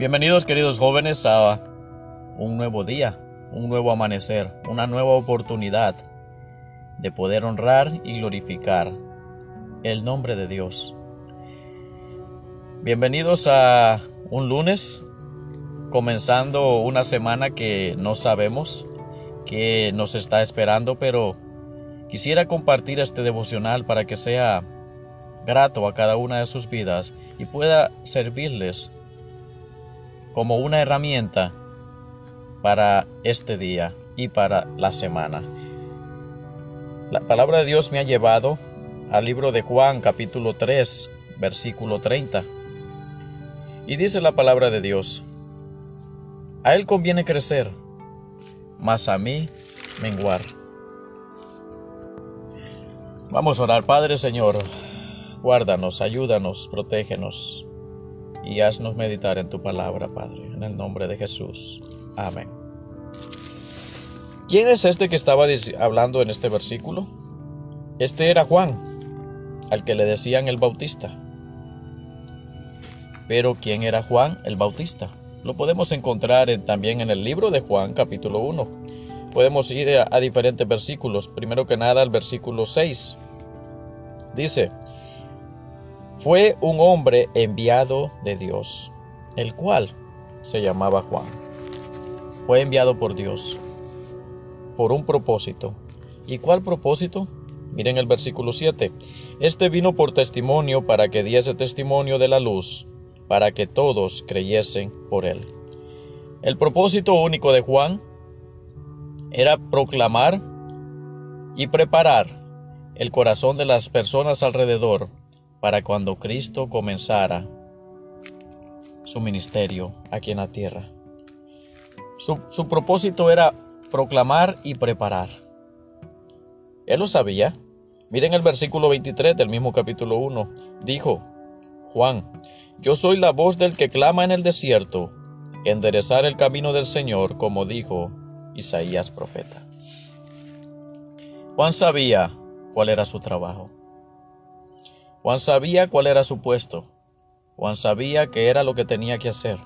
Bienvenidos queridos jóvenes a un nuevo día, un nuevo amanecer, una nueva oportunidad de poder honrar y glorificar el nombre de Dios. Bienvenidos a un lunes, comenzando una semana que no sabemos que nos está esperando, pero quisiera compartir este devocional para que sea grato a cada una de sus vidas y pueda servirles como una herramienta para este día y para la semana. La palabra de Dios me ha llevado al libro de Juan capítulo 3 versículo 30. Y dice la palabra de Dios, a Él conviene crecer, mas a mí menguar. Vamos a orar, Padre Señor, guárdanos, ayúdanos, protégenos, y haznos meditar en tu palabra, Padre, en el nombre de Jesús. Amén. ¿Quién es este que estaba hablando en este versículo? Este era Juan, al que le decían el Bautista. Pero ¿quién era Juan el Bautista? Lo podemos encontrar también en el libro de Juan capítulo 1. Podemos ir a, a diferentes versículos. Primero que nada al versículo 6. Dice, fue un hombre enviado de Dios, el cual se llamaba Juan. Fue enviado por Dios por un propósito. ¿Y cuál propósito? Miren el versículo 7. Este vino por testimonio para que diese testimonio de la luz, para que todos creyesen por él. El propósito único de Juan era proclamar y preparar el corazón de las personas alrededor para cuando Cristo comenzara su ministerio aquí en la tierra. Su, propósito era proclamar y preparar. Él lo sabía. Miren el versículo 23 del mismo capítulo 1. Dijo, Juan, yo soy la voz del que clama en el desierto, enderezar el camino del Señor, como dijo Isaías profeta. Juan sabía cuál era su trabajo. Juan sabía cuál era su puesto. Juan sabía que era lo que tenía que hacer.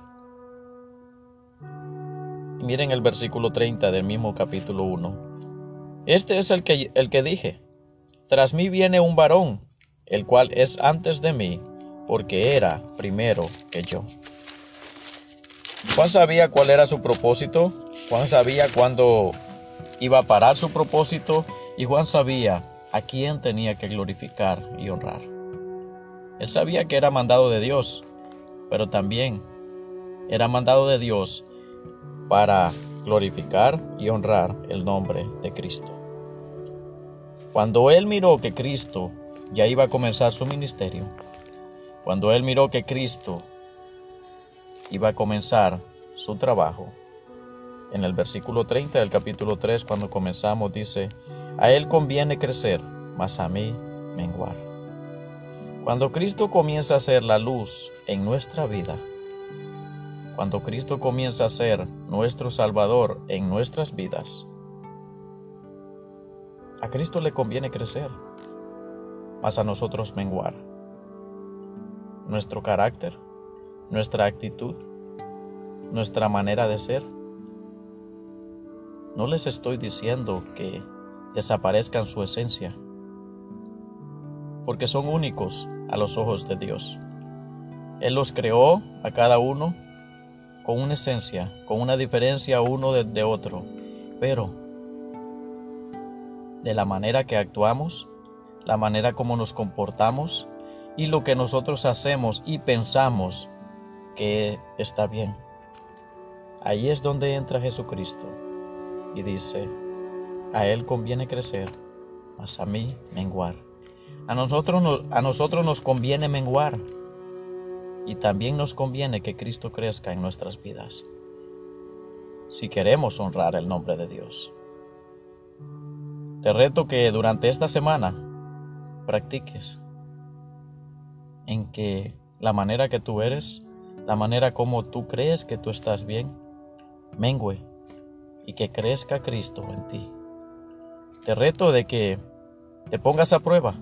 Miren el versículo 30 del mismo capítulo 1. Este es el que, el que dije. Tras mí viene un varón, el cual es antes de mí, porque era primero que yo. Juan sabía cuál era su propósito, Juan sabía cuándo iba a parar su propósito y Juan sabía a quién tenía que glorificar y honrar. Él sabía que era mandado de Dios, pero también era mandado de Dios para glorificar y honrar el nombre de Cristo. Cuando él miró que Cristo ya iba a comenzar su ministerio, cuando él miró que Cristo iba a comenzar su trabajo, en el versículo 30 del capítulo 3, cuando comenzamos, dice, a él conviene crecer, mas a mí menguar. Cuando Cristo comienza a ser la luz en nuestra vida, cuando Cristo comienza a ser nuestro Salvador en nuestras vidas, a Cristo le conviene crecer, mas a nosotros menguar. Nuestro carácter, nuestra actitud, nuestra manera de ser. No les estoy diciendo que desaparezcan su esencia, porque son únicos a los ojos de Dios. Él los creó a cada uno con una esencia, con una diferencia uno de, otro, pero de la manera que actuamos, la manera como nos comportamos y lo que nosotros hacemos y pensamos que está bien. Ahí es donde entra Jesucristo y dice, a Él conviene crecer, mas a mí menguar. A nosotros, nos conviene menguar y también nos conviene que Cristo crezca en nuestras vidas si queremos honrar el nombre de Dios. Te reto que durante esta semana practiques en que la manera que tú eres, la manera como tú crees que tú estás bien, mengue y que crezca Cristo en ti. Te reto de que te pongas a prueba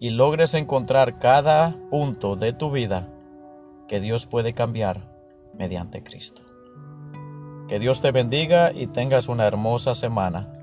y logres encontrar cada punto de tu vida que Dios puede cambiar mediante Cristo. Que Dios te bendiga y tengas una hermosa semana